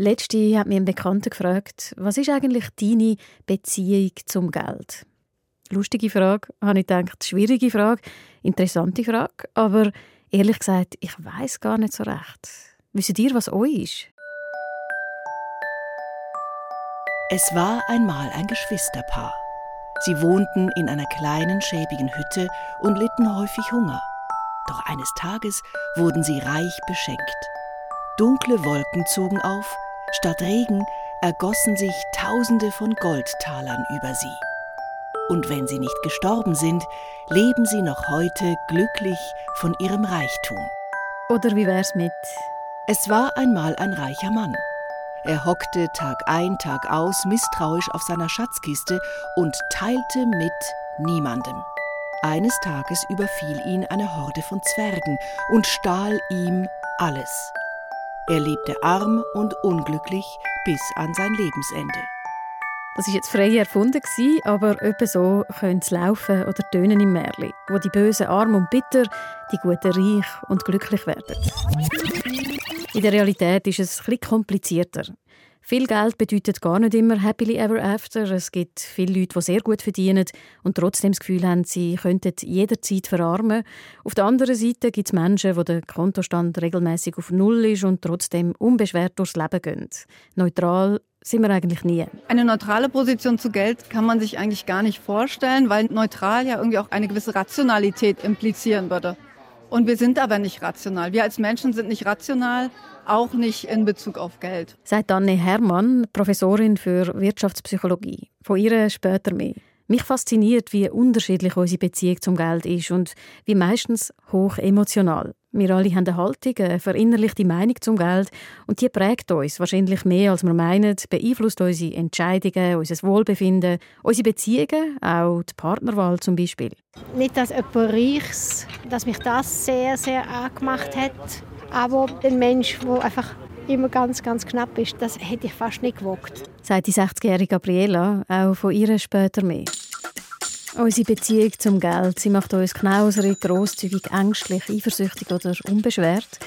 Letzte hat mir ein Bekannter gefragt, was ist eigentlich deine Beziehung zum Geld? Lustige Frage, habe ich gedacht. Schwierige Frage, interessante Frage. Aber ehrlich gesagt, ich weiß gar nicht so recht. Wisst ihr, was euch ist? Es war einmal ein Geschwisterpaar. Sie wohnten in einer kleinen, schäbigen Hütte und litten häufig Hunger. Doch eines Tages wurden sie reich beschenkt. Dunkle Wolken zogen auf, statt Regen ergossen sich Tausende von Goldtalern über sie. Und wenn sie nicht gestorben sind, leben sie noch heute glücklich von ihrem Reichtum. Oder wie wär's mit? Es war einmal ein reicher Mann. Er hockte Tag ein, Tag aus misstrauisch auf seiner Schatzkiste und teilte mit niemandem. Eines Tages überfiel ihn eine Horde von Zwergen und stahl ihm alles. Er lebte arm und unglücklich bis an sein Lebensende. Das ist jetzt frei erfunden aber etwa so könnte es laufen oder tönen im Märli, wo die Bösen arm und bitter, die Guten reich und glücklich werden. In der Realität ist es etwas komplizierter. Viel Geld bedeutet gar nicht immer happily ever after. Es gibt viele Leute, die sehr gut verdienen und trotzdem das Gefühl haben, sie könnten jederzeit verarmen. Auf der anderen Seite gibt es Menschen, wo der Kontostand regelmäßig auf Null ist und trotzdem unbeschwert durchs Leben gehen. Neutral sind wir eigentlich nie. Eine neutrale Position zu Geld kann man sich eigentlich gar nicht vorstellen, weil neutral ja irgendwie auch eine gewisse Rationalität implizieren würde. Und wir sind aber nicht rational. Wir als Menschen sind nicht rational, auch nicht in Bezug auf Geld. Sagt Anne Herrmann, Professorin für Wirtschaftspsychologie. Von ihr später mehr. Mich fasziniert, wie unterschiedlich unsere Beziehung zum Geld ist und wie meistens hoch emotional. Wir alle haben eine Haltung, eine verinnerlichte Meinung zum Geld und die prägt uns wahrscheinlich mehr, als wir meinen, beeinflusst unsere Entscheidungen, unser Wohlbefinden, unsere Beziehungen, auch die Partnerwahl zum Beispiel. Nicht, dass jemand Reiches, dass mich das sehr, sehr angemacht hat, aber ein Mensch, der einfach immer ganz, ganz knapp ist, das hätte ich fast nicht gewagt. Sagt die 60-jährige Gabriela, auch von ihr später mehr. Unsere Beziehung zum Geld, sie macht uns knauserig, grosszügig, ängstlich, eifersüchtig oder unbeschwert.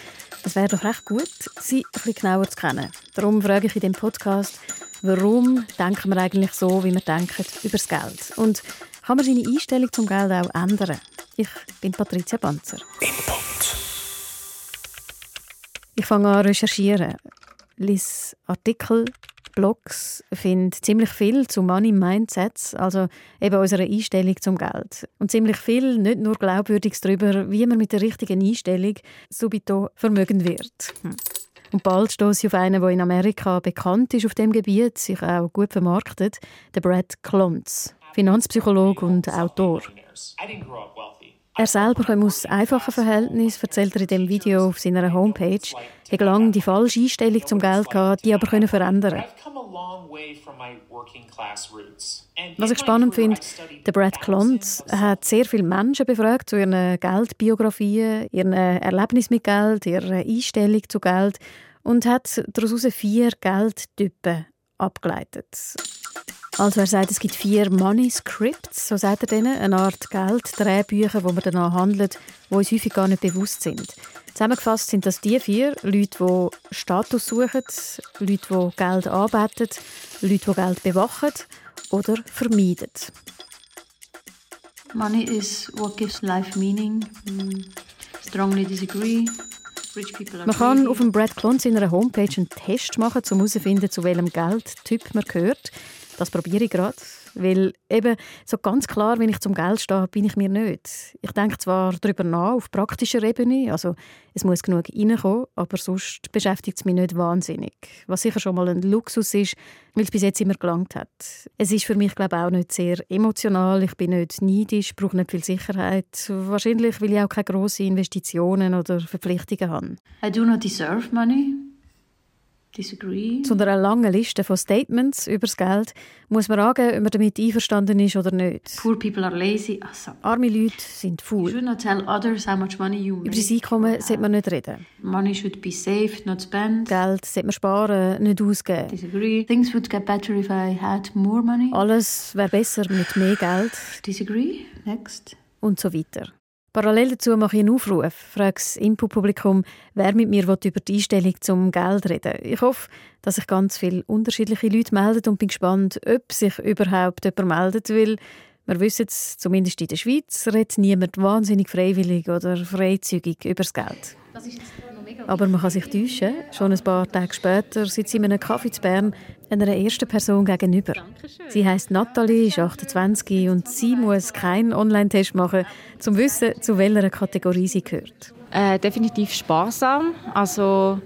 Es wäre doch recht gut, sie ein bisschen genauer zu kennen. Darum frage ich in dem Podcast, warum denken wir eigentlich so, wie wir denken, über das Geld? Und kann man seine Einstellung zum Geld auch ändern? Ich bin Patricia. Input. Ich fange an recherchieren, lese Artikel, Blogs, finde ziemlich viel zu Money Mindsets, also eben unserer Einstellung zum Geld. Und ziemlich viel, nicht nur Glaubwürdiges darüber, wie man mit der richtigen Einstellung subito vermögend wird. Hm. Und bald stoße ich auf einen, der in Amerika bekannt ist auf dem Gebiet, sich auch gut vermarktet, der Brad Klontz, Finanzpsychologe und Autor. Er selber kommt aus einfachen Verhältnissen, erzählt er in dem Video auf seiner Homepage. Er hat lange die falsche Einstellung zum Geld gehabt, die aber können verändern. Was ich spannend finde, der Brad Klontz hat sehr viele Menschen befragt zu ihren Geldbiografien, ihren Erlebnis mit Geld, ihrer Einstellung zu Geld und hat daraus vier Geldtypen abgeleitet. Also er sagt, es gibt vier Money Scripts, so sagt er denen, eine Art Gelddrehbücher, wo man danach handelt, wo uns häufig gar nicht bewusst sind. Zusammengefasst sind das die vier Leute, die Status suchen, Leute, die Geld anbeten, Leute, die Geld bewachen oder vermeiden. Money is what gives life meaning. Mm, strongly disagree. Man kann auf dem Brad Clon seiner Homepage einen Test machen, um herauszufinden, zu welchem Geldtyp man gehört. Das probiere ich gerade. Weil eben so ganz klar, wenn ich zum Geld stehe, bin ich mir nicht. Ich denke zwar darüber nach, auf praktischer Ebene, also es muss genug reinkommen, aber sonst beschäftigt es mich nicht wahnsinnig. Was sicher schon mal ein Luxus ist, weil es bis jetzt immer gelangt hat. Es ist für mich, glaube ich, auch nicht sehr emotional. Ich bin nicht neidisch, brauche nicht viel Sicherheit. Wahrscheinlich, weil ich auch keine grossen Investitionen oder Verpflichtungen habe. I do not deserve money. Disagree. Zu einer langen Liste von Statements über das Geld muss man angeben, ob man damit einverstanden ist oder nicht. Poor people are lazy. Also. Arme Leute sind faul. You not tell others how much money you make. Über das Einkommen sollte man nicht reden. Money should be saved, not spent. Geld sollte man sparen, nicht ausgeben. Disagree. Things would get better if I had more money. Alles wäre besser mit mehr Geld. Disagree. Next. Und so weiter. Parallel dazu mache ich einen Aufruf, frage das Input-Publikum, wer mit mir über die Einstellung zum Geld reden Ich hoffe, dass sich ganz viele unterschiedliche Leute melden und bin gespannt, ob sich überhaupt jemand meldet, weil wir wissen es, zumindest in der Schweiz redet niemand wahnsinnig freiwillig oder freizügig über das Geld. Das ist aber man kann sich täuschen. Schon ein paar Tage später sitzt sie in einem Kaffee zu Bern einer ersten Person gegenüber. Sie heißt Nathalie, ist 28 und sie muss keinen Online-Test machen, um zu wissen, zu welcher Kategorie sie gehört. Äh, definitiv sparsam. Also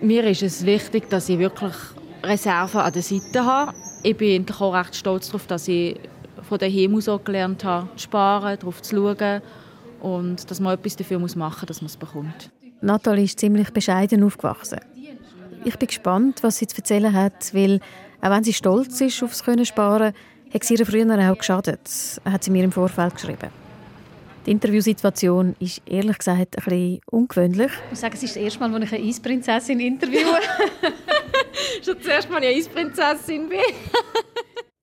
mir ist es wichtig, dass ich wirklich Reserven an der Seite habe. Ich bin auch recht stolz darauf, dass ich von daheim aus auch gelernt habe, zu sparen, darauf zu schauen und dass man etwas dafür machen muss, dass man es bekommt. Nathalie ist ziemlich bescheiden aufgewachsen. Ich bin gespannt, was sie zu erzählen hat, weil auch wenn sie stolz ist aufs Können sparen, hat sie ihr früher auch geschadet, hat sie mir im Vorfeld geschrieben. Die Interviewsituation ist ehrlich gesagt ein bisschen ungewöhnlich. Ich muss sagen, es ist das erste Mal, als ich eine Eisprinzessin interviewe. Schon das erste Mal eine Eisprinzessin bin.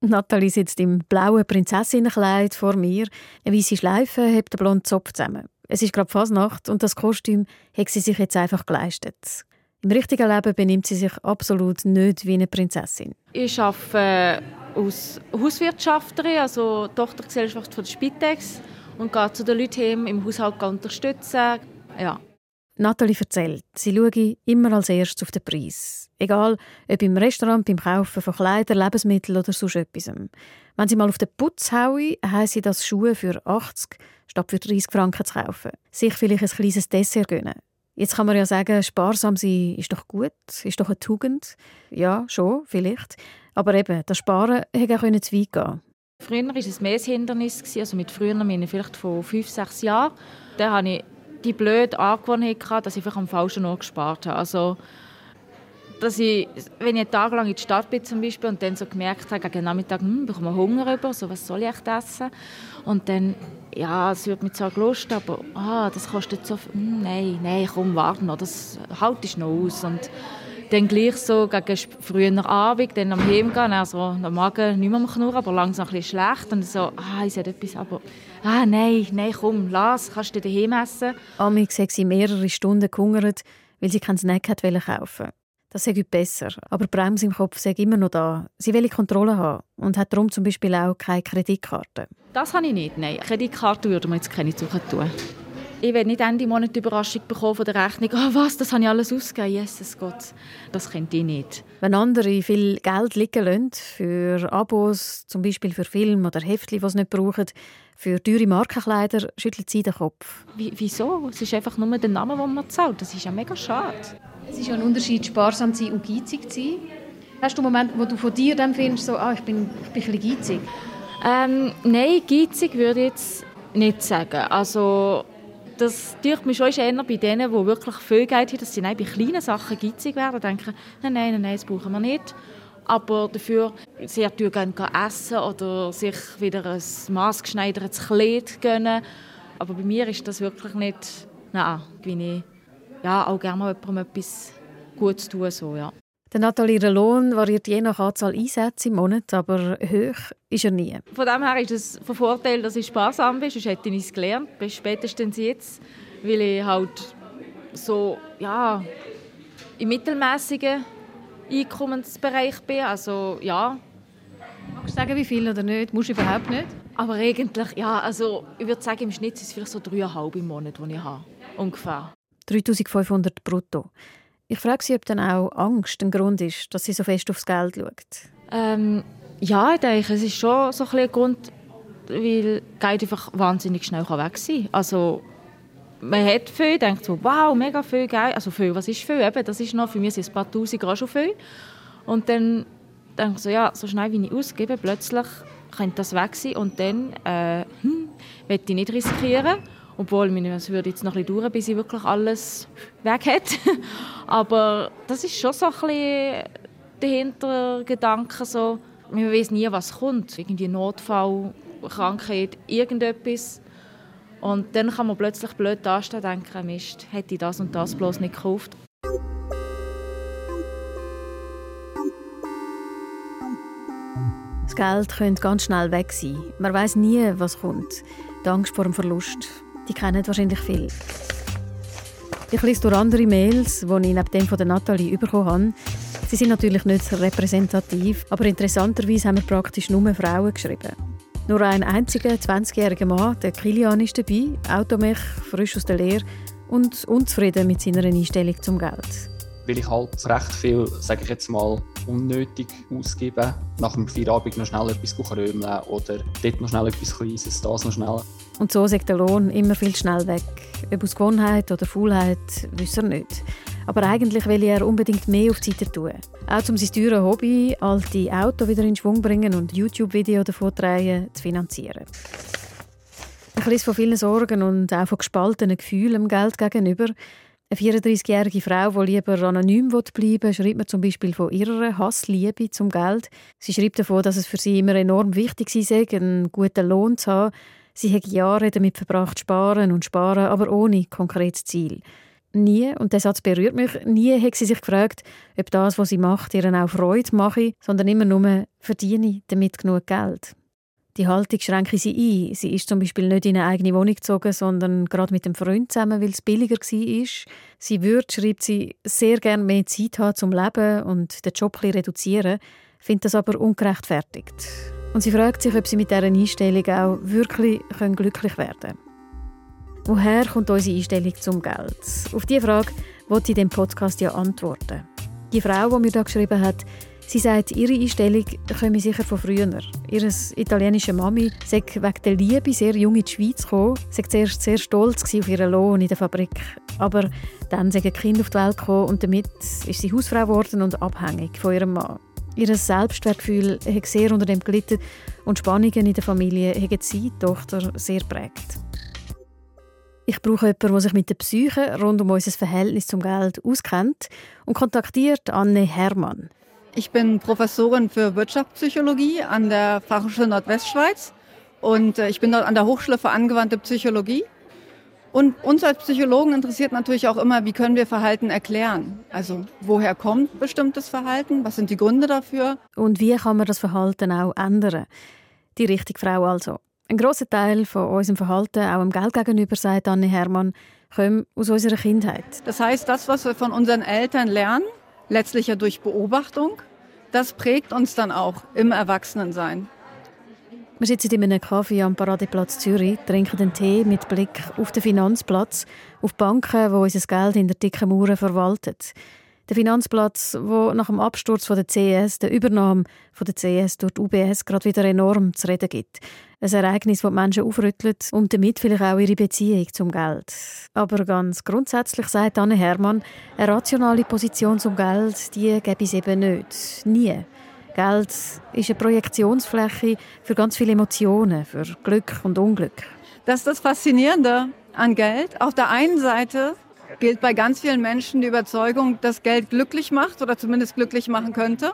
Nathalie sitzt im blauen Prinzessinnenkleid vor mir. Eine weiße Schleife hebt den blonden Zopf zusammen. Es ist gerade Fasnacht und das Kostüm hat sie sich jetzt einfach geleistet. Im richtigen Leben benimmt sie sich absolut nicht wie eine Prinzessin. Ich arbeite als Hauswirtschafterin, also Tochtergesellschaft von der Spitex und gehe zu den Leuten im Haushalt unterstützen. Ja. Nathalie erzählt, sie schaue immer als erstes auf den Preis. Egal, ob im Restaurant, beim Kaufen von Kleidern, Lebensmitteln oder sonst etwas. Wenn sie mal auf den Putz haue, heisst sie das Schuhe für 80 statt für 30 Franken zu kaufen. Sich vielleicht ein kleines Dessert gönnen. Jetzt kann man ja sagen, sparsam sein ist doch gut, ist doch eine Tugend. Ja, schon, vielleicht. Aber eben, das Sparen hätte auch zu weit gehen Früher war es mehr ein Hindernis. Also mit früher meine ich vielleicht von fünf, sechs Jahren. Da hatte ich die blöde Angewohnheit, dass ich einfach am falschen Ort gespart habe. Also, dass ich, wenn ich einen Tag lang in der Stadt bin zum Beispiel und dann so gemerkt habe, gegen Nachmittag, hm, bekomme ich Hunger über, so, was soll ich echt essen? Und dann, ja, es wird mir zwar Lust, aber ah, das kostet so viel, hm, nein, nein, komm, warte noch, das halte ich noch aus. Und dann gleich so gegen frühen Abend, dann am Heimgehen, also der Magen nicht mehr am Knurren, aber langsam ein bisschen schlecht und so, ah, ich sehe etwas, aber ah, nein, nein, komm, lass, kannst du daheim essen. Amix hat sie mehrere Stunden gehungert, weil sie keinen Snack hat kaufen das sei besser. Aber die Bremse im Kopf sei immer noch da. Sie will Kontrolle haben und hat darum zum Beispiel auch keine Kreditkarte. Das habe ich nicht, nein. Kreditkarte würde man jetzt keine suchen tun. Ich will nicht Ende Monat die Überraschung bekommen von der Rechnung. Oh, was, das habe ich alles ausgegeben. Jesus Gott, das könnte ich nicht. Wenn andere viel Geld liegen lassen, für Abos, zum Beispiel für Filme oder Heftchen, die sie nicht brauchen, für teure Markenkleider, schüttelt sie den Kopf. Wie, wieso? Es ist einfach nur der Name, den man zahlt. Das ist ja mega schade. Es ist ja ein Unterschied, sparsam zu sein und geizig zu sein. Hast du einen Moment, wo du von dir dann findest, so, ah, ich bin, ich bin ein bisschen geizig? Ähm, nein, geizig würde ich jetzt nicht sagen. Also, das tut mich schon eher bei denen, die wirklich viel Geld haben, dass sie bei kleinen Sachen geizig werden und denken, nein, nein, nein, das brauchen wir nicht. Aber dafür sehr gerne essen oder sich wieder ein maßgeschneidertes Kleid gönnen. Aber bei mir ist das wirklich nicht, nein, bin ich ja, auch gerne mal jemandem etwas Gutes tun. So, ja. Der Nathalie Lohn variiert je nach Anzahl Einsätze im Monat, aber hoch ist er nie. Von dem her ist es von Vorteil, dass ich sparsam bin, sonst hätte ich es gelernt, spätestens jetzt, weil ich halt so, ja, im mittelmäßigen Einkommensbereich bin, also ja. Magst du sagen, wie viel oder nicht? Musst du überhaupt nicht? Aber eigentlich, ja, also ich würde sagen, im Schnitt sind es vielleicht so dreieinhalb im Monat, die ich habe, ungefähr. 3500 brutto. Ich frage Sie, ob dann auch Angst ein Grund ist, dass sie so fest aufs Geld schaut. Ähm, ja, ich denke, es ist schon so ein, Grund, weil Geld einfach wahnsinnig schnell weg sein kann. Also, man hat viel, denkt so, wow, mega viel Geld. Also viel, was ist viel? Eben, das ist noch, für mich sind ein paar Tausend Euro schon viel. Und dann denke ich so, ja, so schnell wie ich ausgebe, plötzlich könnte das weg sein. Und dann, äh, hm, will ich nicht riskieren. Obwohl, es würde jetzt noch ein bisschen dauern, bis ich wirklich alles weg hat. Aber das ist schon so ein bisschen der Hintergedanke, so, man weiß nie, was kommt. Irgendwie Notfall, Krankheit, irgendetwas. Und dann kann man plötzlich blöd dastehen und denken, Mist, hätte ich das und das bloß nicht gekauft. Das Geld könnte ganz schnell weg sein. Man weiß nie, was kommt. Die Angst vor dem Verlust die kennen wahrscheinlich viel. Ich lese durch andere Mails, die ich neben dem von der Nathalie bekommen habe. Sie sind natürlich nicht repräsentativ, aber interessanterweise haben wir praktisch nur Frauen geschrieben. Nur ein einziger 20-jähriger Mann, der Kilian, ist dabei, Automech, frisch aus der Lehre und unzufrieden mit seiner Einstellung zum Geld weil ich halt recht viel, sage ich jetzt mal, unnötig ausgebe. Nach dem Feierabend noch schnell etwas krömeln oder dort noch schnell etwas Kleines, das noch schnell. Und so sagt der Lohn immer viel schnell weg. Ob aus Gewohnheit oder Faulheit, wissen er nicht. Aber eigentlich will er unbedingt mehr auf die Seite tun. Auch um sein teures Hobby, alte Auto wieder in Schwung bringen und YouTube-Videos davon drehen, zu finanzieren. Ich lese von vielen Sorgen und auch von gespaltenen Gefühlen dem Geld gegenüber. Eine 34-jährige Frau, die lieber anonym bleiben will, schreibt mir zum Beispiel von ihrer Hassliebe zum Geld. Sie schreibt davon, dass es für sie immer enorm wichtig sei, einen guten Lohn zu haben. Sie hat Jahre damit verbracht, sparen und sparen, aber ohne konkretes Ziel. Nie, und der Satz berührt mich, nie hat sie sich gefragt, ob das, was sie macht, ihr auch Freude mache, sondern immer nur, verdiene damit genug Geld. Die Haltung schränke sie ein. Sie ist zum Beispiel nicht in eine eigene Wohnung gezogen, sondern gerade mit dem Freund zusammen, weil es billiger war. Sie würde, schreibt sie, sehr gerne mehr Zeit haben zum Leben und den Job ein reduzieren, findet das aber ungerechtfertigt. Und sie fragt sich, ob sie mit dieser Einstellung auch wirklich glücklich werden können. Woher kommt unsere Einstellung zum Geld? Auf diese Frage wollte ich dem Podcast ja antworten. Die Frau, die mir da geschrieben hat, Sie sagt, ihre Einstellung komme sicher von früher. Ihre italienische Mami sei wegen der Liebe sehr jung in die Schweiz gekommen, sei zuerst sehr stolz auf ihren Lohn in der Fabrik. Aber dann sei ein Kind auf die Welt gekommen und damit ist sie Hausfrau geworden und abhängig von ihrem Mann. Ihr Selbstwertgefühl hat sehr unter dem gelitten und Spannungen in der Familie haben sie, die Tochter, sehr prägt. Ich brauche jemanden, der sich mit der Psyche rund um unser Verhältnis zum Geld auskennt und kontaktiert Anne Hermann. Ich bin Professorin für Wirtschaftspsychologie an der Fachhochschule Nordwestschweiz und äh, ich bin dort an der Hochschule für angewandte Psychologie. Und uns als Psychologen interessiert natürlich auch immer, wie können wir Verhalten erklären? Also woher kommt bestimmtes Verhalten? Was sind die Gründe dafür? Und wie kann man das Verhalten auch ändern? Die richtige Frau also. Ein großer Teil von unserem Verhalten, auch im Geld gegenüber, sagt Anne Hermann, kommt aus unserer Kindheit. Das heißt, das, was wir von unseren Eltern lernen, letztlich ja durch Beobachtung, das prägt uns dann auch im Erwachsenensein. Wir sitzen in einem Kaffee am Paradeplatz Zürich, trinken einen Tee mit Blick auf den Finanzplatz, auf Banken, wo unser Geld in der dicken Mauer verwaltet. Der Finanzplatz, wo nach dem Absturz von der CS, der Übernahme von der CS durch die UBS gerade wieder enorm zu reden gibt. Ein Ereignis, das die Menschen aufrüttelt und damit vielleicht auch ihre Beziehung zum Geld. Aber ganz grundsätzlich sagt Anne Hermann, eine rationale Position zum Geld, die gäbe es eben nicht. Nie. Geld ist eine Projektionsfläche für ganz viele Emotionen, für Glück und Unglück. Das ist das Faszinierende an Geld. Auf der einen Seite gilt bei ganz vielen Menschen die Überzeugung, dass Geld glücklich macht oder zumindest glücklich machen könnte.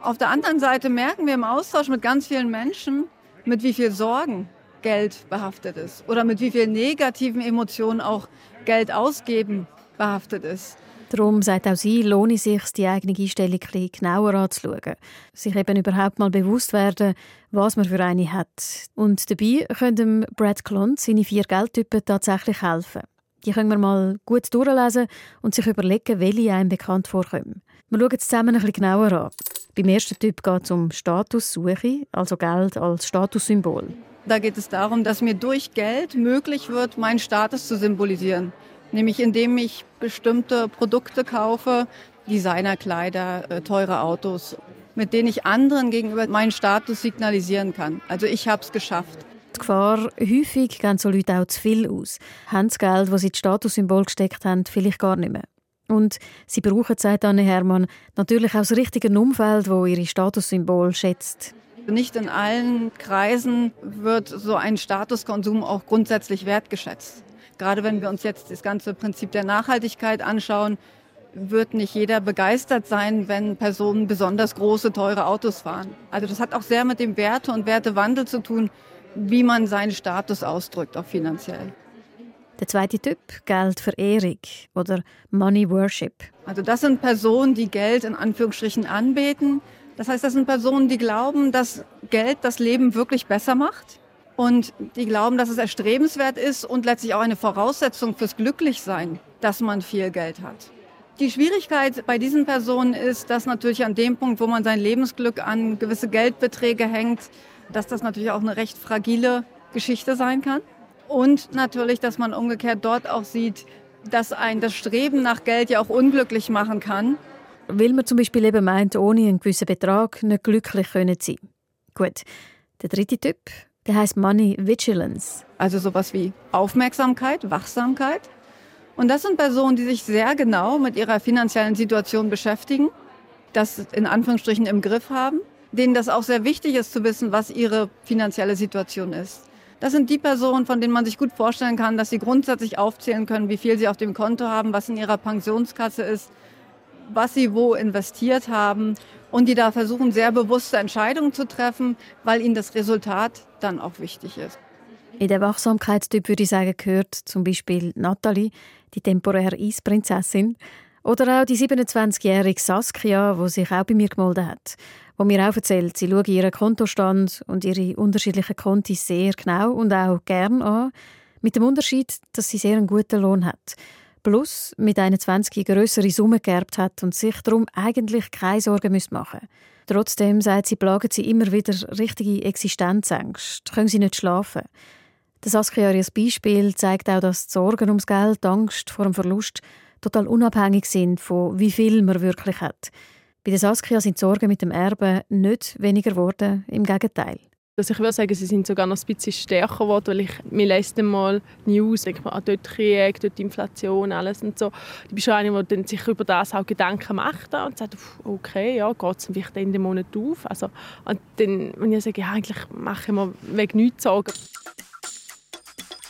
Auf der anderen Seite merken wir im Austausch mit ganz vielen Menschen, mit wie viel Sorgen Geld behaftet ist oder mit wie vielen negativen Emotionen auch Geld ausgeben behaftet ist. Darum sagt auch sie, lohne es sich, die eigene Einstellung ein genauer anzuschauen. Sich eben überhaupt mal bewusst werden, was man für eine hat. Und dabei können Brad Klont seine vier Geldtypen tatsächlich helfen. Die können wir mal gut durchlesen und sich überlegen, welche einem bekannt vorkommen. Wir schauen es zusammen ein bisschen genauer an. Beim ersten Typ geht es um Statussuche, also Geld als Statussymbol. Da geht es darum, dass mir durch Geld möglich wird, meinen Status zu symbolisieren. Nämlich indem ich bestimmte Produkte kaufe, Designerkleider, äh, teure Autos, mit denen ich anderen gegenüber meinen Status signalisieren kann. Also ich habe es geschafft. Die Gefahr, häufig gehen so Leute auch zu viel aus, haben das Geld, das sie ins Statussymbol gesteckt haben, vielleicht gar nicht mehr. Und sie brauchen, sagt Anne Hermann, natürlich auch das richtige Umfeld, wo ihre Statussymbol schätzt. Nicht in allen Kreisen wird so ein Statuskonsum auch grundsätzlich wertgeschätzt. Gerade wenn wir uns jetzt das ganze Prinzip der Nachhaltigkeit anschauen, wird nicht jeder begeistert sein, wenn Personen besonders große, teure Autos fahren. Also das hat auch sehr mit dem Werte- und Wertewandel zu tun, wie man seinen Status ausdrückt, auch finanziell. Der zweite Typ, Geldverehrung oder Money Worship. Also das sind Personen, die Geld in Anführungsstrichen anbeten. Das heißt, das sind Personen, die glauben, dass Geld das Leben wirklich besser macht. Und die glauben, dass es erstrebenswert ist und letztlich auch eine Voraussetzung fürs Glücklichsein, dass man viel Geld hat. Die Schwierigkeit bei diesen Personen ist, dass natürlich an dem Punkt, wo man sein Lebensglück an gewisse Geldbeträge hängt, dass das natürlich auch eine recht fragile Geschichte sein kann. Und natürlich, dass man umgekehrt dort auch sieht, dass ein das Streben nach Geld ja auch unglücklich machen kann. Weil man zum Beispiel eben meint, ohne einen gewissen Betrag nicht glücklich können sein. Gut. Der dritte Typ, der heißt Money Vigilance. Also sowas wie Aufmerksamkeit, Wachsamkeit. Und das sind Personen, die sich sehr genau mit ihrer finanziellen Situation beschäftigen, das in Anführungsstrichen im Griff haben, denen das auch sehr wichtig ist zu wissen, was ihre finanzielle Situation ist. Das sind die Personen, von denen man sich gut vorstellen kann, dass sie grundsätzlich aufzählen können, wie viel sie auf dem Konto haben, was in ihrer Pensionskasse ist, was sie wo investiert haben und die da versuchen, sehr bewusste Entscheidungen zu treffen, weil ihnen das Resultat dann auch wichtig ist. In der Wachsamkeitstyp würde ich sagen, gehört zum Beispiel Nathalie, die temporäre Eisprinzessin, oder auch die 27-jährige Saskia, die sich auch bei mir gemeldet hat wo mir auch erzählt, sie schaue ihren Kontostand und ihre unterschiedlichen Konti sehr genau und auch gern an, mit dem Unterschied, dass sie sehr einen guten Lohn hat. Plus mit 21 größere Summe geerbt hat und sich darum eigentlich keine Sorgen machen müssen. Trotzdem, sagt sie, plagen sie immer wieder richtige Existenzängste, können sie nicht schlafen. Das Saskia ihr Beispiel zeigt auch, dass die Sorgen ums Geld, die Angst vor dem Verlust total unabhängig sind von wie viel man wirklich hat. Bei der Saskia sind die Sorgen mit dem Erben nicht weniger geworden, im Gegenteil. Also ich würde sagen, sie sind sogar noch ein bisschen stärker geworden, weil ich, mir lässt mal News, denke man, ah, dort Krieg, dort Inflation, alles und so. Du bist eine, die sich über das auch Gedanken macht und sagt, okay, ja, geht es vielleicht Ende Monat auf? Also, und dann, wenn ich sage, ja, eigentlich mache ich mir wegen nichts Sorgen.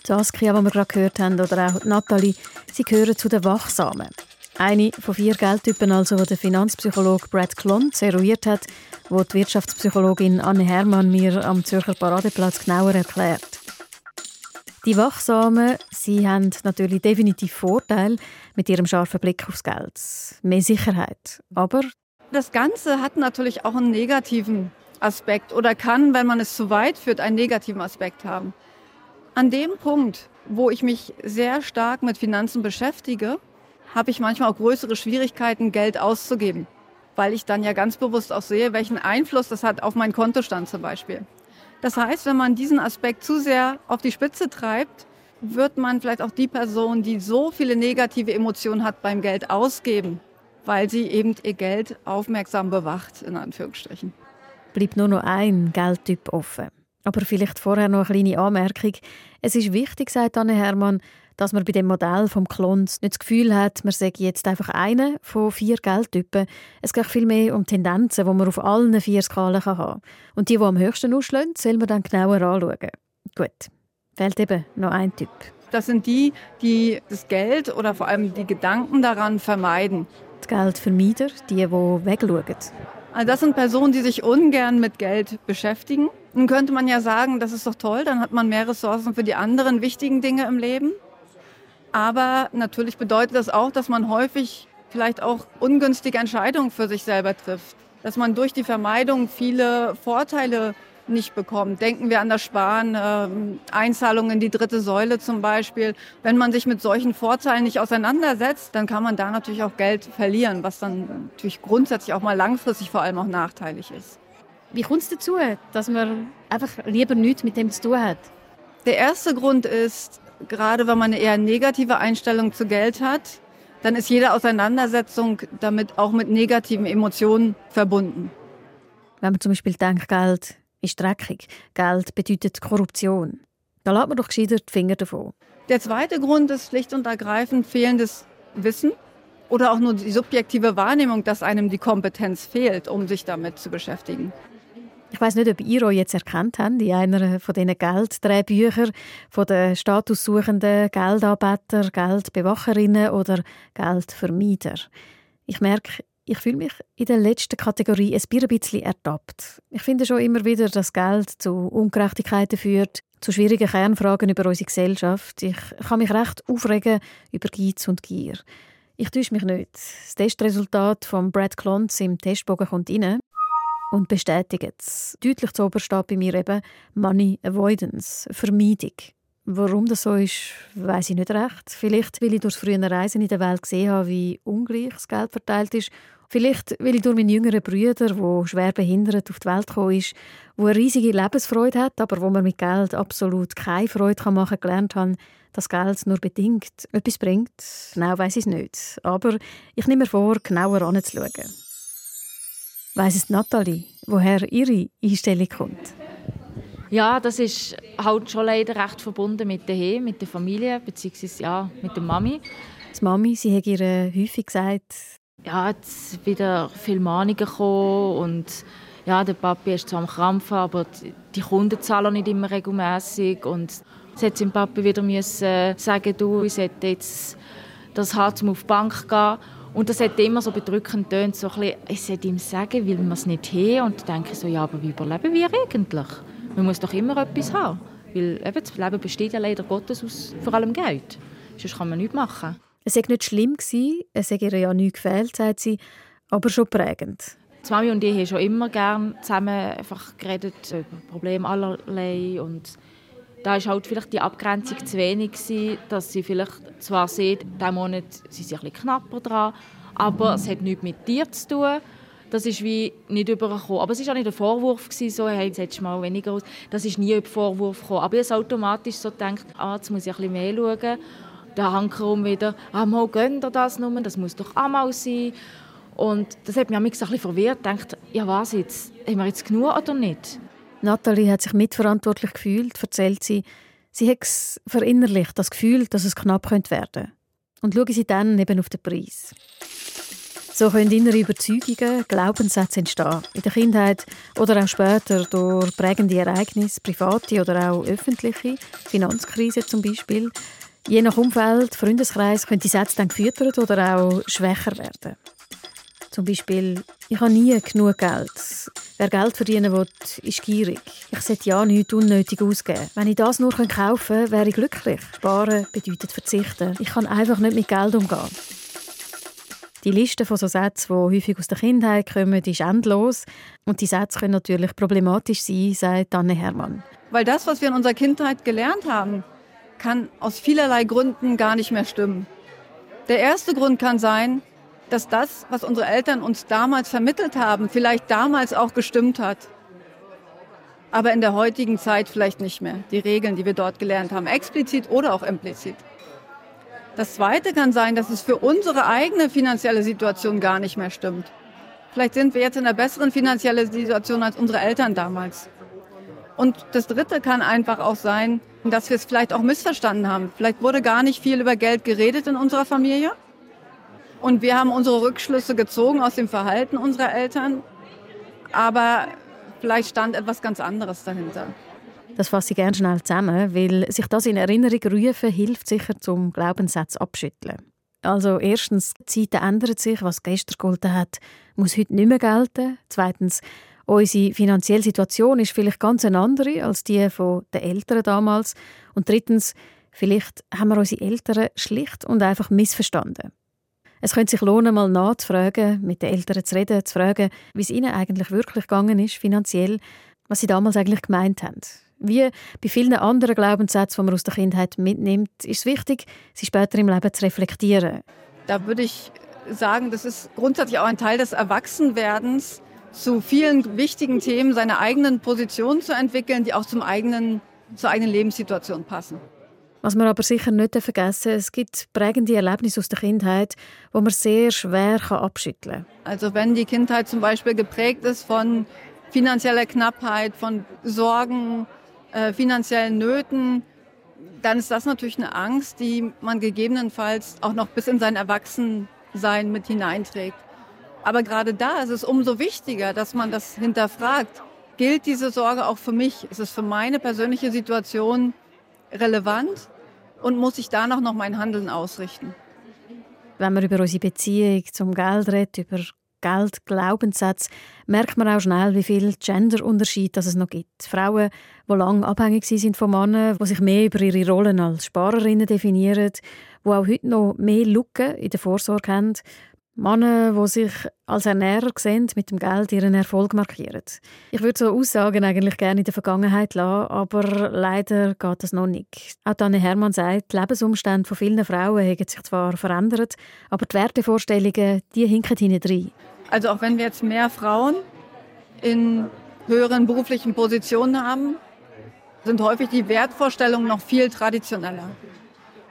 Saskia, die wir gerade gehört haben, oder auch Nathalie, sie gehören zu den Wachsamen. Eine von vier Geldtypen, also, die der Finanzpsychologe Brad Klontz eruiert hat, wo die Wirtschaftspsychologin Anne Hermann mir am Zürcher Paradeplatz genauer erklärt. Die Wachsamen, sie haben natürlich definitiv Vorteil mit ihrem scharfen Blick aufs Geld, mehr Sicherheit. Aber das Ganze hat natürlich auch einen negativen Aspekt oder kann, wenn man es zu weit führt, einen negativen Aspekt haben. An dem Punkt, wo ich mich sehr stark mit Finanzen beschäftige, habe ich manchmal auch größere Schwierigkeiten, Geld auszugeben, weil ich dann ja ganz bewusst auch sehe, welchen Einfluss das hat auf meinen Kontostand zum Beispiel. Das heißt, wenn man diesen Aspekt zu sehr auf die Spitze treibt, wird man vielleicht auch die Person, die so viele negative Emotionen hat beim Geld ausgeben, weil sie eben ihr Geld aufmerksam bewacht, in Anführungsstrichen. Bleibt nur noch ein Geldtyp offen. Aber vielleicht vorher noch eine kleine Anmerkung. Es ist wichtig, sagt Anne Hermann, dass man bei dem Modell vom Klons nicht das Gefühl hat, man sei jetzt einfach einer von vier Geldtypen. Es geht viel mehr um Tendenzen, die man auf allen vier Skalen haben kann. Und die, die am höchsten ausschlagen, soll man dann genauer anschauen. Gut, fehlt eben noch ein Typ. Das sind die, die das Geld oder vor allem die Gedanken daran vermeiden. Die Geldvermeider, die, die wegschauen. Also das sind Personen, die sich ungern mit Geld beschäftigen. Nun könnte man ja sagen, das ist doch toll, dann hat man mehr Ressourcen für die anderen wichtigen Dinge im Leben. Aber natürlich bedeutet das auch, dass man häufig vielleicht auch ungünstige Entscheidungen für sich selber trifft. Dass man durch die Vermeidung viele Vorteile nicht bekommt. Denken wir an das Sparen, äh, Einzahlungen in die dritte Säule zum Beispiel. Wenn man sich mit solchen Vorteilen nicht auseinandersetzt, dann kann man da natürlich auch Geld verlieren, was dann natürlich grundsätzlich auch mal langfristig vor allem auch nachteilig ist. Wie kommt es dazu, dass man einfach lieber nichts mit dem zu tun hat? Der erste Grund ist, gerade wenn man eine eher negative Einstellung zu Geld hat, dann ist jede Auseinandersetzung damit auch mit negativen Emotionen verbunden. Wenn man zum Beispiel denkt, Geld ist dreckig, Geld bedeutet Korruption, dann lässt man doch gescheiter die Finger davon. Der zweite Grund ist schlicht und ergreifend fehlendes Wissen oder auch nur die subjektive Wahrnehmung, dass einem die Kompetenz fehlt, um sich damit zu beschäftigen. Ich weiß nicht, ob ihr euch jetzt erkannt habt in einer von diesen Gelddrehbüchern von den statussuchenden Geldanbieter, Geldbewacherinnen oder Geldvermeider. Ich merke, ich fühle mich in der letzten Kategorie ein bisschen ertappt. Ich finde schon immer wieder, dass Geld zu Ungerechtigkeiten führt, zu schwierigen Kernfragen über unsere Gesellschaft. Ich kann mich recht aufregen über Geiz und Gier. Ich täusche mich nicht. Das Testresultat von Brad Klontz im Testbogen kommt rein. Und bestätigen es. Deutlich zu steht bei mir eben Money Avoidance, Vermeidung. Warum das so ist, weiß ich nicht recht. Vielleicht, weil ich durch frühe Reisen in der Welt gesehen habe, wie ungleich das Geld verteilt ist. Vielleicht, weil ich durch meinen jüngeren Brüder, der schwer behindert auf die Welt gekommen ist, wo eine riesige Lebensfreude hat, aber wo man mit Geld absolut keine Freude machen kann, gelernt habe, dass Geld nur bedingt etwas bringt. Genau weiß ich es nicht. Aber ich nehme mir vor, genauer anzuschauen. Weiss es Nathalie, woher ihre Einstellung kommt? Ja, das ist halt schon leider recht verbunden mit der mit der Familie, beziehungsweise ja, mit der Mami. Die Mami, sie hat ihr häufig gesagt... Ja, jetzt wieder viele Mahnungen gekommen und ja, der Papi ist zwar am Krampfen, aber die Kunden zahlen nicht immer regelmäßig und jetzt hat sein Papi wieder müssen sagen, du, ich sollte jetzt das hart um auf die Bank gehen. Und das hat immer so bedrückend tönt, so ein bisschen, ich sollte ihm sagen, will man es nicht haben. Und dann denke ich so, ja, aber wie überleben wir eigentlich? Man muss doch immer etwas haben. Weil eben, das Leben besteht ja leider Gottes aus vor allem Geld. Sonst kann man nichts machen. Es war nicht schlimm, es hat ihr ja nichts gefehlt, sagt sie, aber schon prägend. Die Mami und ich haben schon immer gerne zusammen einfach geredet über Probleme allerlei und da ist halt vielleicht die Abgrenzung zu wenig gewesen, dass sie vielleicht zwar sieht, diesen Monat sind sie bisschen knapper dran, aber es hat nichts mit dir zu tun das ist wie nicht übergekommen. Aber es war auch nicht ein Vorwurf, gewesen, so, hey, jetzt hättest mal weniger aus. Das ist nie ein Vorwurf gekommen. Aber ich habe automatisch so gedacht, ah, jetzt muss ich bisschen mehr schauen. Dann hankerum wieder, ah, mal gönnt ihr das nur, das muss doch auch mal sein. Und das hat mich ein bisschen verwirrt. Ich dachte, ja was jetzt, haben wir jetzt genug oder nicht? Nathalie hat sich mitverantwortlich gefühlt, erzählt sie. Sie hat es verinnerlicht, das Gefühl, dass es knapp werden könnte. Und schauen Sie dann eben auf den Preis. So können innere Überzeugungen, Glaubenssätze entstehen. In der Kindheit oder auch später durch prägende Ereignisse, private oder auch öffentliche, Finanzkrise zum Beispiel. Je nach Umfeld, Freundeskreis können die Sätze dann gefüttert oder auch schwächer werden. Zum Beispiel, ich habe nie genug Geld. Wer Geld verdienen will, ist gierig. Ich sollte ja nichts unnötig ausgeben. Wenn ich das nur kaufen könnte, wäre ich glücklich. Sparen bedeutet verzichten. Ich kann einfach nicht mit Geld umgehen. Die Liste von so Sätzen, die häufig aus der Kindheit kommen, ist endlos. Und die Sätze können natürlich problematisch sein, sagt Anne Hermann. Weil das, was wir in unserer Kindheit gelernt haben, kann aus vielerlei Gründen gar nicht mehr stimmen. Der erste Grund kann sein, dass das, was unsere Eltern uns damals vermittelt haben, vielleicht damals auch gestimmt hat. Aber in der heutigen Zeit vielleicht nicht mehr. Die Regeln, die wir dort gelernt haben, explizit oder auch implizit. Das Zweite kann sein, dass es für unsere eigene finanzielle Situation gar nicht mehr stimmt. Vielleicht sind wir jetzt in einer besseren finanziellen Situation als unsere Eltern damals. Und das Dritte kann einfach auch sein, dass wir es vielleicht auch missverstanden haben. Vielleicht wurde gar nicht viel über Geld geredet in unserer Familie. Und wir haben unsere Rückschlüsse gezogen aus dem Verhalten unserer Eltern. Aber vielleicht stand etwas ganz anderes dahinter. Das fasse ich gerne schnell zusammen, weil sich das in Erinnerung rufen hilft sicher zum Glaubenssatz abschütteln. Also erstens, die Zeiten ändern sich, was gestern gegolten hat, muss heute nicht mehr gelten. Zweitens, unsere finanzielle Situation ist vielleicht ganz eine andere als die der Eltern damals. Und drittens, vielleicht haben wir unsere Eltern schlicht und einfach missverstanden. Es könnte sich lohnen, mal nachzufragen, mit den Eltern zu reden, zu fragen, wie es ihnen eigentlich wirklich gegangen ist, finanziell, was sie damals eigentlich gemeint haben. Wie bei vielen anderen Glaubenssätzen, die man aus der Kindheit mitnimmt, ist es wichtig, sie später im Leben zu reflektieren. Da würde ich sagen, das ist grundsätzlich auch ein Teil des Erwachsenwerdens, zu vielen wichtigen Themen seine eigenen Positionen zu entwickeln, die auch zum eigenen, zur eigenen Lebenssituation passen. Was man aber sicher nicht vergessen es gibt prägende Erlebnisse aus der Kindheit, wo man sehr schwer abschütteln kann. Also wenn die Kindheit zum Beispiel geprägt ist von finanzieller Knappheit, von Sorgen, äh, finanziellen Nöten, dann ist das natürlich eine Angst, die man gegebenenfalls auch noch bis in sein Erwachsensein mit hineinträgt. Aber gerade da ist es umso wichtiger, dass man das hinterfragt. Gilt diese Sorge auch für mich? Ist es für meine persönliche Situation relevant? Und muss ich danach noch mein Handeln ausrichten? Wenn man über unsere Beziehung zum Geld redet, über Geld, Glaubenssätze, merkt man auch schnell, wie viel Genderunterschied es noch gibt. Frauen, die lange abhängig sind von Männern, die sich mehr über ihre Rollen als Sparerinnen definieren, die auch heute noch mehr Lücken in der Vorsorge haben. Männer, die sich als Ernährer sehen, mit dem Geld ihren Erfolg markieren. Ich würde so Aussagen eigentlich gerne in der Vergangenheit lassen, aber leider geht das noch nicht. Auch Anne Hermann sagt, die Lebensumstände von vielen Frauen haben sich zwar verändert, aber die Wertevorstellungen, die hinken hinten rein. Also auch wenn wir jetzt mehr Frauen in höheren beruflichen Positionen haben, sind häufig die Wertvorstellungen noch viel traditioneller.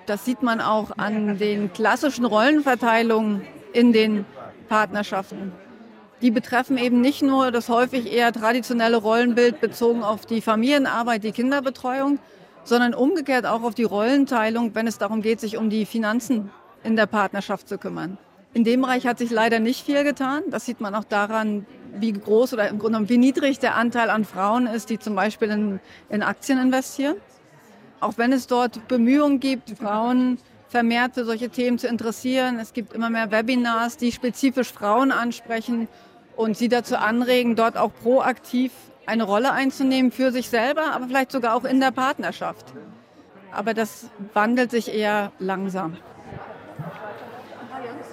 Das sieht man auch an den klassischen Rollenverteilungen in den Partnerschaften. Die betreffen eben nicht nur das häufig eher traditionelle Rollenbild bezogen auf die Familienarbeit, die Kinderbetreuung, sondern umgekehrt auch auf die Rollenteilung, wenn es darum geht, sich um die Finanzen in der Partnerschaft zu kümmern. In dem Bereich hat sich leider nicht viel getan. Das sieht man auch daran, wie groß oder im Grunde genommen wie niedrig der Anteil an Frauen ist, die zum Beispiel in, in Aktien investieren. Auch wenn es dort Bemühungen gibt, Frauen vermehrt für solche Themen zu interessieren. Es gibt immer mehr Webinars, die spezifisch Frauen ansprechen und sie dazu anregen, dort auch proaktiv eine Rolle einzunehmen für sich selber, aber vielleicht sogar auch in der Partnerschaft. Aber das wandelt sich eher langsam.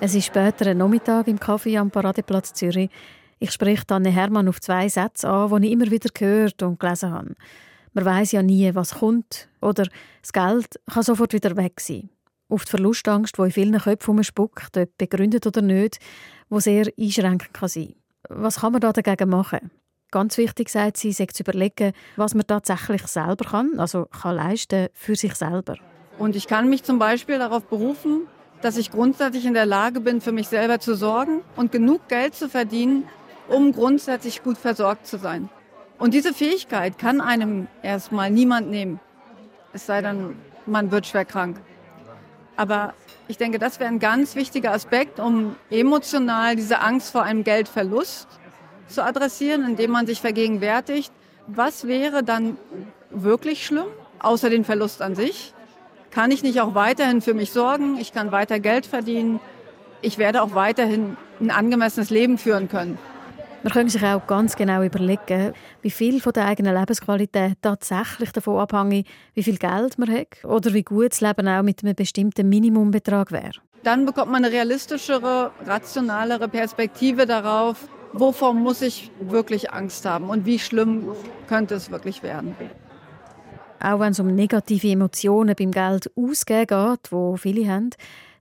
Es ist später ein Nachmittag im Café am Paradeplatz Zürich. Ich spreche Anne Hermann auf zwei Sätze an, die ich immer wieder gehört und gelesen habe. Man weiß ja nie, was kommt, oder das Geld kann sofort wieder weg sein auf die Verlustangst, die in vielen Köpfen spuckt, ob begründet oder nicht, wo sehr einschränkend kann sein Was kann man da dagegen machen? Ganz wichtig, sagt sie, sich zu überlegen, was man tatsächlich selber kann, also kann leisten für sich selber. Und ich kann mich zum Beispiel darauf berufen, dass ich grundsätzlich in der Lage bin, für mich selber zu sorgen und genug Geld zu verdienen, um grundsätzlich gut versorgt zu sein. Und diese Fähigkeit kann einem erstmal niemand nehmen. Es sei denn, man wird schwer krank. Aber ich denke, das wäre ein ganz wichtiger Aspekt, um emotional diese Angst vor einem Geldverlust zu adressieren, indem man sich vergegenwärtigt, was wäre dann wirklich schlimm, außer den Verlust an sich? Kann ich nicht auch weiterhin für mich sorgen? Ich kann weiter Geld verdienen. Ich werde auch weiterhin ein angemessenes Leben führen können. Man kann sich auch ganz genau überlegen, wie viel von der eigenen Lebensqualität tatsächlich davon abhängt, wie viel Geld man hat oder wie gut das Leben auch mit einem bestimmten Minimumbetrag wäre. Dann bekommt man eine realistischere, rationalere Perspektive darauf, wovor muss ich wirklich Angst haben und wie schlimm könnte es wirklich werden. Auch wenn es um negative Emotionen beim Geld ausgeben geht, wo viele haben,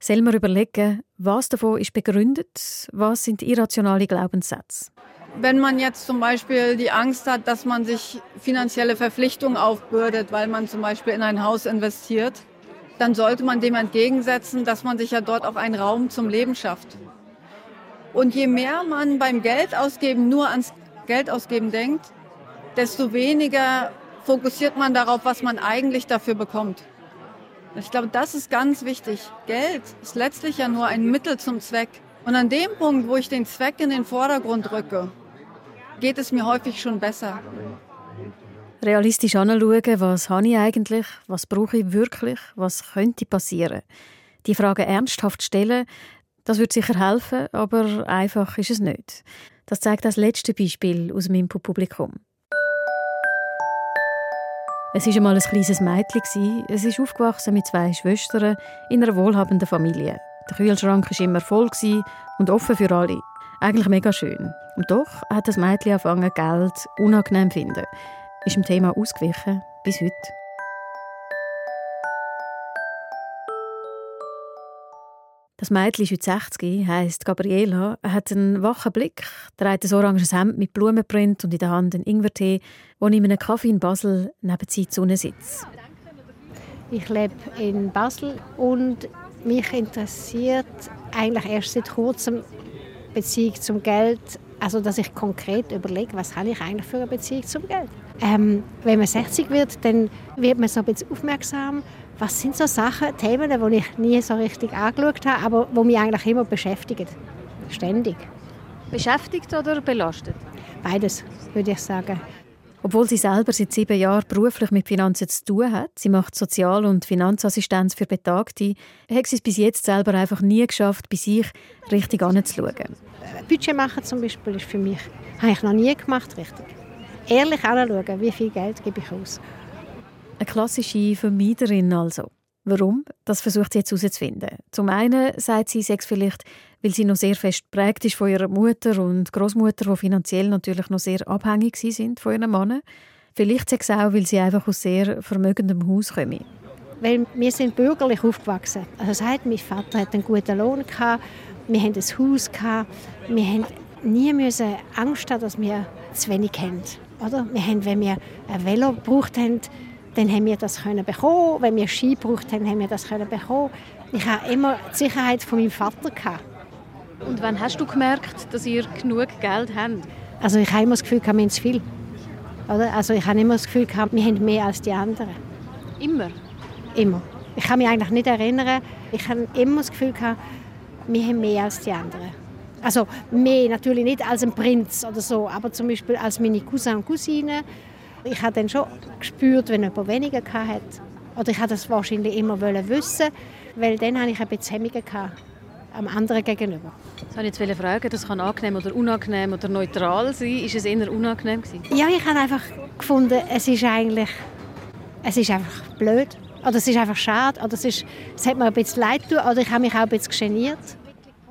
soll man überlegen, was davon ist begründet, was sind irrationale Glaubenssätze. Wenn man jetzt zum Beispiel die Angst hat, dass man sich finanzielle Verpflichtungen aufbürdet, weil man zum Beispiel in ein Haus investiert, dann sollte man dem entgegensetzen, dass man sich ja dort auch einen Raum zum Leben schafft. Und je mehr man beim Geldausgeben nur ans Geldausgeben denkt, desto weniger fokussiert man darauf, was man eigentlich dafür bekommt. Ich glaube, das ist ganz wichtig. Geld ist letztlich ja nur ein Mittel zum Zweck. Und an dem Punkt, wo ich den Zweck in den Vordergrund rücke, geht es mir häufig schon besser. Realistisch anschauen, was habe ich eigentlich, was brauche ich wirklich, was könnte passieren. Die Frage ernsthaft stellen, das würde sicher helfen, aber einfach ist es nicht. Das zeigt das letzte Beispiel aus meinem Publikum. Es war einmal ein kleines Mädchen. Es ist aufgewachsen mit zwei Schwestern in einer wohlhabenden Familie. Der Kühlschrank war immer voll und offen für alle. Eigentlich mega schön. Und doch hat das Mädchen angefangen, Geld unangenehm zu finden. Ist dem Thema ausgewichen bis heute. Das Mädchen ist heute 60, heisst Gabriela, hat einen wachen Blick, trägt ein oranges Hemd mit Blumenprint und in der Hand einen Ingwertee, wo in einem Kaffee in Basel neben sie Sonne sitzt. Ich lebe in Basel und mich interessiert eigentlich erst seit kurzem Beziehung zum Geld, also dass ich konkret überlege, was habe ich eigentlich für eine Beziehung zum Geld. Ähm, wenn man 60 wird, dann wird man so ein bisschen aufmerksam. Was sind so Sachen, Themen, die ich nie so richtig angeschaut habe, aber die mich eigentlich immer beschäftigen. Ständig. Beschäftigt oder belastet? Beides, würde ich sagen. Obwohl sie selber seit sieben Jahren beruflich mit Finanzen zu tun hat, sie macht Sozial- und Finanzassistenz für Betagte, hat sie es bis jetzt selber einfach nie geschafft, bei sich richtig anzuschauen. Budget machen zum Beispiel ist für mich, habe ich noch nie gemacht, richtig. Ehrlich anschauen, wie viel Geld gebe ich aus. Eine klassische Vermieterin also. Warum? Das versucht sie jetzt herauszufinden. Zum einen sagt sie, sei vielleicht, weil sie noch sehr fest prägt ist von ihrer Mutter und Großmutter, die finanziell natürlich noch sehr abhängig sind von ihren Mann. Vielleicht sagt auch, weil sie einfach aus sehr vermögendem Haus kommen. Weil wir sind bürgerlich aufgewachsen. Also das heißt, mein Vater hat einen guten Lohn gehabt, wir haben ein Haus gehabt, wir haben nie müssen Angst haben, dass wir zu wenig haben. Oder? Wir haben, wenn wir ein Velo gebraucht haben, dann haben wir das können bekommen. Wenn wir Ski gebraucht haben, haben wir das können bekommen. Ich habe immer die Sicherheit von meinem Vater gehabt. Und wann hast du gemerkt, dass ihr genug Geld habt? Also ich habe immer das Gefühl, wir haben zu viel. Oder? Also ich habe immer das Gefühl, wir haben mehr als die anderen. Immer? Immer. Ich kann mich eigentlich nicht erinnern. Ich habe immer das Gefühl, wir haben mehr als die anderen. Also mehr natürlich nicht als ein Prinz oder so, aber zum Beispiel als meine Cousins und Cousinen ich habe dann schon gespürt, wenn jemand weniger hatte. Oder ich wollte das wahrscheinlich immer wissen, weil dann hatte ich ein bisschen Hemmungen am anderen gegenüber. Das wollte ich jetzt fragen, das kann angenehm oder unangenehm oder neutral sein. Ist es eher unangenehm gewesen? Ja, ich habe einfach gefunden, es ist eigentlich, es ist einfach blöd. Oder es ist einfach schade. Oder es, ist, es hat mir ein bisschen leid getan. Oder ich habe mich auch ein bisschen geniert.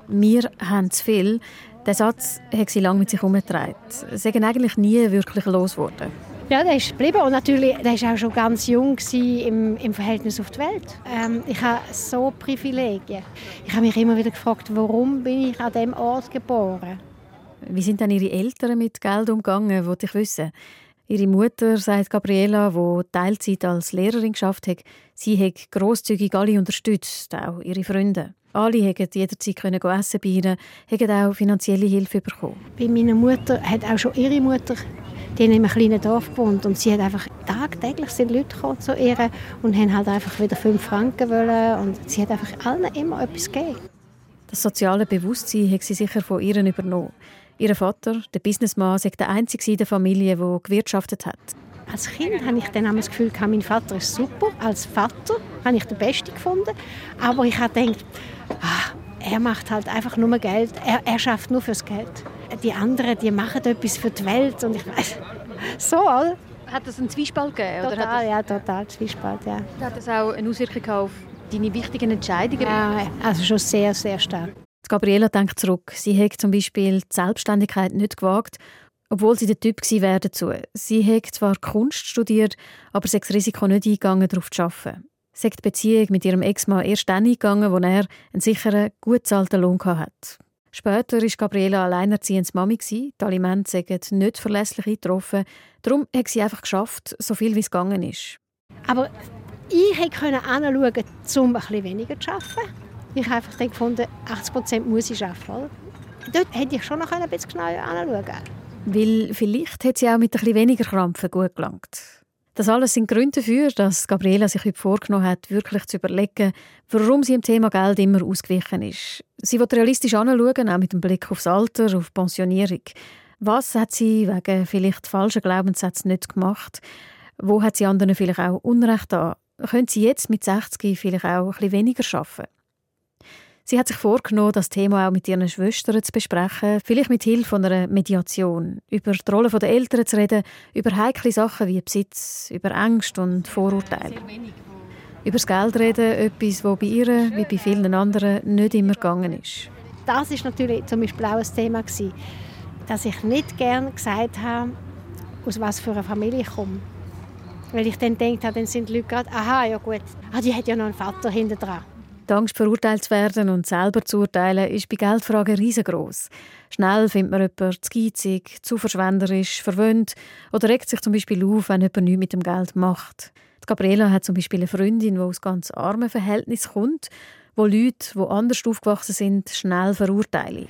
Wir haben zu viel. Der Satz hat sie lange mit sich herumgetragen. Sie sind eigentlich nie wirklich losgeworden. Ja, der ist geblieben und natürlich, der war auch schon ganz jung im, im Verhältnis auf die Welt. Ähm, ich habe so Privilegien. Ich habe mich immer wieder gefragt, warum bin ich an diesem Ort geboren? Wie sind dann Ihre Eltern mit Geld umgegangen, wollte ich wissen. Ihre Mutter, sagt Gabriela, die Teilzeit als Lehrerin geschafft hat, sie hat grosszügig alle unterstützt, auch ihre Freunde. Alle konnten jederzeit können essen bei ihnen, haben auch finanzielle Hilfe bekommen. Bei meiner Mutter hat auch schon ihre Mutter die in einem kleinen Dorf gewohnt und sie hat einfach tagtäglich sind Leute zu ihr und haben halt einfach wieder fünf Franken wollen und sie hat einfach allen immer etwas gegeben. Das soziale Bewusstsein hat sie sicher von ihr übernommen. Ihr Vater, der Businessmann, war der einzige in der Familie, der gewirtschaftet hat. Als Kind hatte ich dann das Gefühl, mein Vater ist super. Als Vater habe ich den Besten gefunden. Aber ich habe gedacht, ah, er macht halt einfach nur Geld. Er, er schafft nur fürs Geld die anderen, die machen etwas für die Welt und ich weiß, so, oder? Hat das einen Zwiespalt gegeben? Total, oder ja, total Zwiespalt, ja. Hat das auch eine Auswirkung auf deine wichtigen Entscheidungen? Ja, also schon sehr, sehr stark. Gabriela denkt zurück. Sie hat zum Beispiel die Selbstständigkeit nicht gewagt, obwohl sie der Typ war dazu. Sie hat zwar Kunst studiert, aber sie hat das Risiko nicht eingegangen, darauf zu arbeiten. Sie hat die Beziehung mit ihrem Ex-Mann erst dann eingegangen, als er einen sicheren, gut zahlten Lohn hatte. Später war Gabriela alleinerziehende Mami. Die Alimente sind nicht verlässlich eingetroffen. Darum hat sie einfach geschafft, so viel wie es gegangen ist. Aber ich konnte anschauen, um bisschen weniger zu arbeiten. Ich habe einfach gefunden, 80 Prozent muss ich arbeiten. Dort hätte ich schon noch ein bisschen genauer anschauen Weil vielleicht hat sie auch mit bisschen weniger Krampfen gut gelangt. Das alles sind Gründe dafür, dass Gabriela sich heute vorgenommen hat, wirklich zu überlegen, warum sie im Thema Geld immer ausgewichen ist. Sie wird realistisch anschauen, auch mit dem Blick aufs Alter, auf Pensionierung. Was hat sie wegen vielleicht falschen Glaubenssätzen nicht gemacht? Wo hat sie anderen vielleicht auch Unrecht an? Könnte sie jetzt mit 60 vielleicht auch ein bisschen weniger arbeiten? Sie hat sich vorgenommen, das Thema auch mit ihren Schwestern zu besprechen, vielleicht mit Hilfe einer Mediation, über die Rolle der Eltern zu reden, über heikle Sachen wie Besitz, über Ängste und Vorurteile. Über das Geld reden, etwas, das bei ihr wie bei vielen anderen nicht immer gegangen ist. Das ist natürlich zum Beispiel auch ein Thema dass ich nicht gerne gesagt habe, aus was für einer Familie ich komme. Weil ich dann denke, dann sind die Leute gerade, aha, ja gut, ah, die hat ja noch einen Vater hinter dran. Die Angst, verurteilt zu werden und selber zu urteilen, ist bei Geldfragen riesengroß. Schnell findet man jemanden zu geizig, zu verschwenderisch, verwöhnt oder regt sich zum Beispiel auf, wenn jemand nichts mit dem Geld macht. Die Gabriela hat zum Beispiel eine Freundin, die aus ganz armen Verhältnissen kommt, wo Leute, die anders aufgewachsen sind, schnell verurteilen.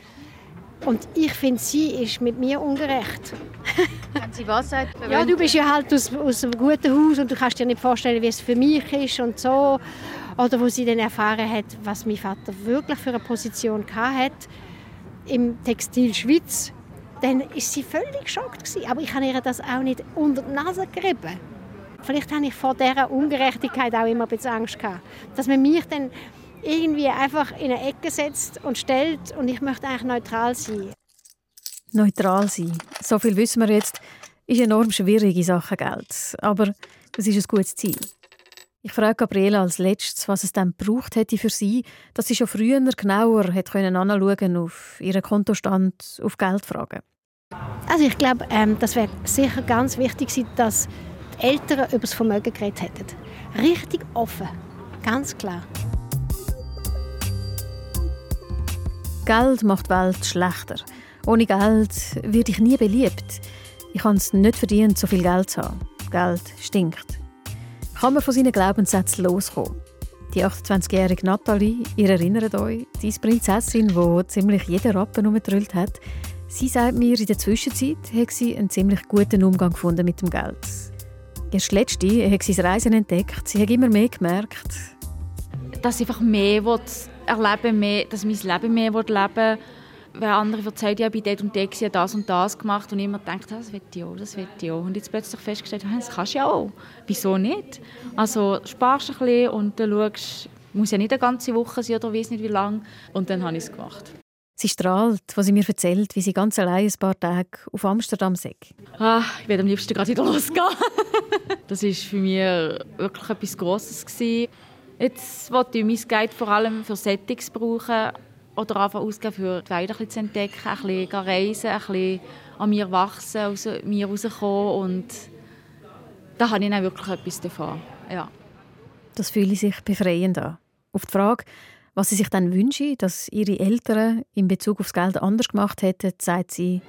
Und ich finde, sie ist mit mir ungerecht. Wenn sie was sagt? Ja, du bist ja halt aus, aus einem guten Haus und du kannst dir nicht vorstellen, wie es für mich ist und so. Oder wo sie dann erfahren hat, was mein Vater wirklich für eine Position hat im Textil Schweiz, dann ist sie völlig geschockt gewesen. Aber ich habe ihr das auch nicht unter die Nase gerieben. Vielleicht habe ich vor dieser Ungerechtigkeit auch immer ein bisschen Angst gehabt, dass man mich dann irgendwie einfach in eine Ecke setzt und stellt und ich möchte eigentlich neutral sein. Neutral sein. So viel wissen wir jetzt, ist enorm schwierig in Sachen Geld. Aber es ist ein gutes Ziel. Ich frage Gabriela als letztes, was es dann gebraucht hätte für sie, dass sie schon früher genauer hätte können anschauen auf ihren Kontostand, auf Geldfragen. Also ich glaube, ähm, das wäre sicher ganz wichtig gewesen, dass die Eltern über das Vermögen geredet hätten. Richtig offen, ganz klar. Geld macht die Welt schlechter. Ohne Geld werde ich nie beliebt. Ich habe es nicht verdient, so viel Geld zu haben. Geld stinkt. Kann man von seinen Glaubenssätzen loskommen? Die 28-jährige Nathalie, ihr erinnert euch, diese Prinzessin, die ziemlich jeden Rappen umgedrüllt hat, sie sagt mir, in der Zwischenzeit hat sie einen ziemlich guten Umgang gefunden mit dem Geld. Erst letzte hat sie das Reisen entdeckt. Sie hat immer mehr gemerkt, dass ich einfach mehr erleben will, dass mein Leben mehr leben will wenn andere erzählen, ja, bin dort und dort, ich das und das gemacht und immer denkt, das will ich auch, das will ich auch. Und jetzt plötzlich festgestellt, das kannst du ja auch. Wieso nicht? Also sparst ein bisschen und dann schaust, muss ja nicht eine ganze Woche sein oder weiß nicht wie lange. Und dann habe ich es gemacht. Sie strahlt, was sie mir erzählt, wie sie ganz allein ein paar Tage auf Amsterdam sei. Ah, ich werde am liebsten gerade wieder losgehen. das war für mich wirklich etwas Grosses. Jetzt wollte ich mein Guide vor allem für Settings brauchen oder einfach ausgeben, für die Welt zu entdecken, ein bisschen reisen, ein bisschen an mir wachsen, aus mir rauskommen und da habe ich dann wirklich etwas davon. Ja. Das fühle sich befreiend an. Auf die Frage, was sie sich dann wünschen, dass ihre Eltern in Bezug aufs Geld anders gemacht hätten, sagt sie,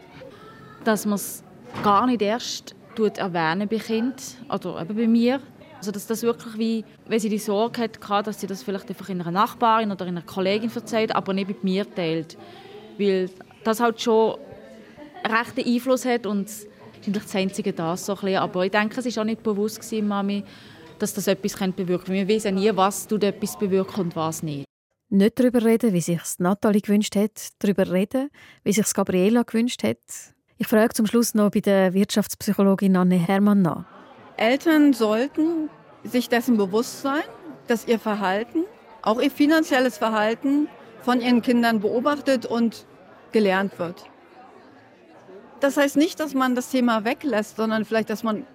dass man es gar nicht erst erwähnen bei Kind oder eben bei mir, also dass das wirklich wie, wenn sie die Sorge hatte, dass sie das vielleicht einfach in einer Nachbarin oder in einer Kollegin erzählt, aber nicht mit mir teilt. Weil das halt schon rechten Einfluss hat und wahrscheinlich das Einzige das so ein bisschen. Aber ich denke, es war auch nicht bewusst gewesen, Mami, dass das etwas bewirken könnte. Wir wissen nie, was tut etwas bewirken und was nicht. Nicht darüber reden, wie sich Nathalie gewünscht hat, darüber reden, wie sich Gabriela gewünscht hat. Ich frage zum Schluss noch bei der Wirtschaftspsychologin Anne Hermann nach. Eltern sollten sich dessen bewusst sein, dass ihr Verhalten, auch ihr finanzielles Verhalten, von ihren Kindern beobachtet und gelernt wird. Das heißt nicht, dass man das Thema weglässt, sondern vielleicht, dass man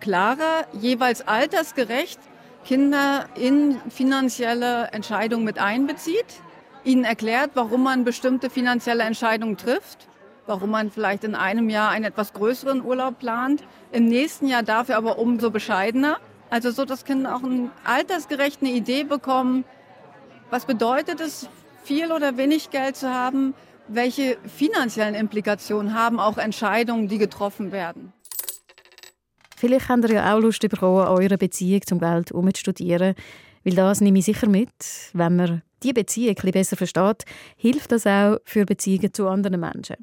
klarer, jeweils altersgerecht Kinder in finanzielle Entscheidungen mit einbezieht, ihnen erklärt, warum man bestimmte finanzielle Entscheidungen trifft warum man vielleicht in einem Jahr einen etwas größeren Urlaub plant, im nächsten Jahr dafür aber umso bescheidener. Also so, dass Kinder auch eine altersgerechte Idee bekommen, was bedeutet es, viel oder wenig Geld zu haben, welche finanziellen Implikationen haben auch Entscheidungen, die getroffen werden. Vielleicht habt ihr ja auch Lust bekommen, eure Beziehung zum Geld umzustudieren, weil das nehme ich sicher mit. Wenn man diese Beziehung ein besser versteht, hilft das auch für Beziehungen zu anderen Menschen.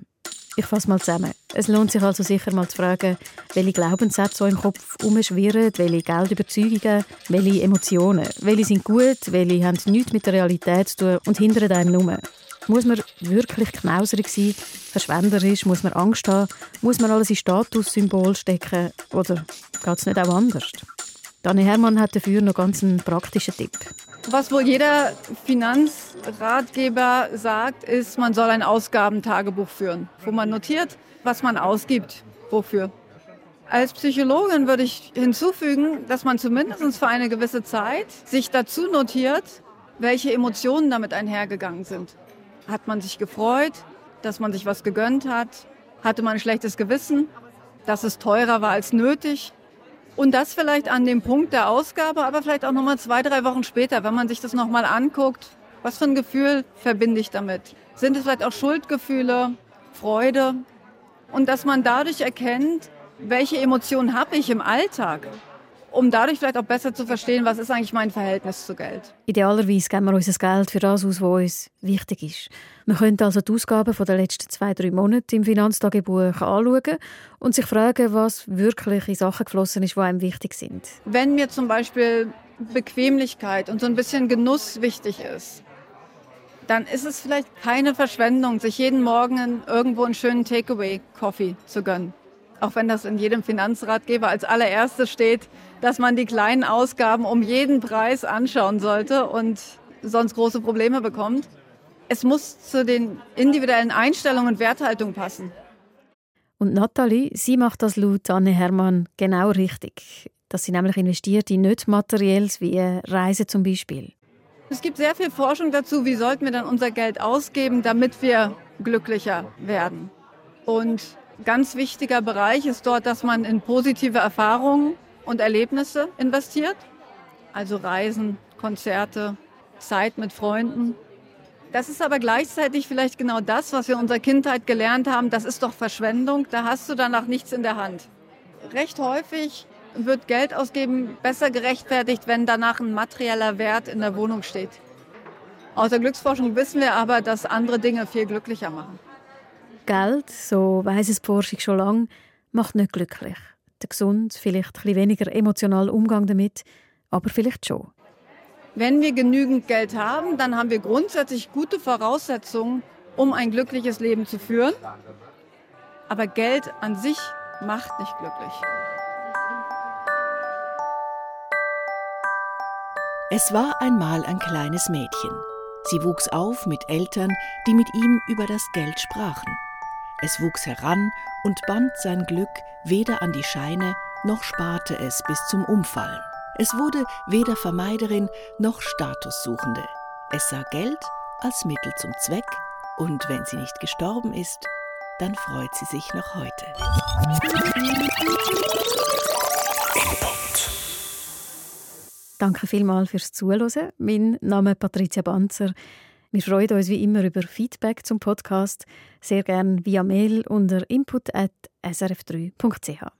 Ich fasse mal zusammen. Es lohnt sich also sicher mal zu fragen, welche Glaubenssätze so im Kopf umschwirren, welche Geldüberzeugungen, welche Emotionen. Welche sind gut, welche haben nichts mit der Realität zu tun und hindern einem nur. Muss man wirklich knauserig sein, verschwenderisch, muss man Angst haben, muss man alles in Statussymbol stecken oder geht es nicht auch anders? Dani Hermann hat dafür noch ganz einen praktischen Tipp. Was wohl jeder Finanzratgeber sagt, ist, man soll ein Ausgabentagebuch führen, wo man notiert, was man ausgibt, wofür. Als Psychologin würde ich hinzufügen, dass man zumindest für eine gewisse Zeit sich dazu notiert, welche Emotionen damit einhergegangen sind. Hat man sich gefreut, dass man sich was gegönnt hat? Hatte man ein schlechtes Gewissen, dass es teurer war als nötig? Und das vielleicht an dem Punkt der Ausgabe, aber vielleicht auch nochmal zwei, drei Wochen später, wenn man sich das nochmal anguckt. Was für ein Gefühl verbinde ich damit? Sind es vielleicht auch Schuldgefühle, Freude? Und dass man dadurch erkennt, welche Emotionen habe ich im Alltag? Um dadurch vielleicht auch besser zu verstehen, was ist eigentlich mein Verhältnis zu Geld. Idealerweise geben wir unser Geld für das aus, was uns wichtig ist. Wir können also die Ausgaben der letzten zwei, drei Monate im Finanztagebuch anschauen und sich fragen, was wirklich in Sachen geflossen ist, die einem wichtig sind. Wenn mir zum Beispiel Bequemlichkeit und so ein bisschen Genuss wichtig ist, dann ist es vielleicht keine Verschwendung, sich jeden Morgen irgendwo einen schönen Takeaway-Coffee zu gönnen. Auch wenn das in jedem Finanzratgeber als allererstes steht, dass man die kleinen Ausgaben um jeden Preis anschauen sollte und sonst große Probleme bekommt. Es muss zu den individuellen Einstellungen und Werthaltungen passen. Und Nathalie, sie macht das laut Anne Hermann genau richtig. dass sie nämlich investiert in nicht materielles wie Reisen zum Beispiel. Es gibt sehr viel Forschung dazu, wie sollten wir dann unser Geld ausgeben, damit wir glücklicher werden. Und ganz wichtiger Bereich ist dort, dass man in positive Erfahrungen und Erlebnisse investiert. Also Reisen, Konzerte, Zeit mit Freunden. Das ist aber gleichzeitig vielleicht genau das, was wir in unserer Kindheit gelernt haben. Das ist doch Verschwendung, da hast du danach nichts in der Hand. Recht häufig wird Geld ausgeben besser gerechtfertigt, wenn danach ein materieller Wert in der Wohnung steht. Aus der Glücksforschung wissen wir aber, dass andere Dinge viel glücklicher machen. Geld, so weiss es Forschung schon lange, macht nicht glücklich. Der gesund, vielleicht ein weniger emotionalen Umgang damit, aber vielleicht schon. Wenn wir genügend Geld haben, dann haben wir grundsätzlich gute Voraussetzungen, um ein glückliches Leben zu führen. Aber Geld an sich macht nicht glücklich. Es war einmal ein kleines Mädchen. Sie wuchs auf mit Eltern, die mit ihm über das Geld sprachen. Es wuchs heran und band sein Glück weder an die Scheine, noch sparte es bis zum Umfallen. Es wurde weder Vermeiderin noch Statussuchende. Es sah Geld als Mittel zum Zweck und wenn sie nicht gestorben ist, dann freut sie sich noch heute. Danke vielmals fürs Zuhören. Mein Name ist Patricia Banzer. Wir freuen uns wie immer über Feedback zum Podcast. Sehr gerne via Mail unter input.srf3.ch.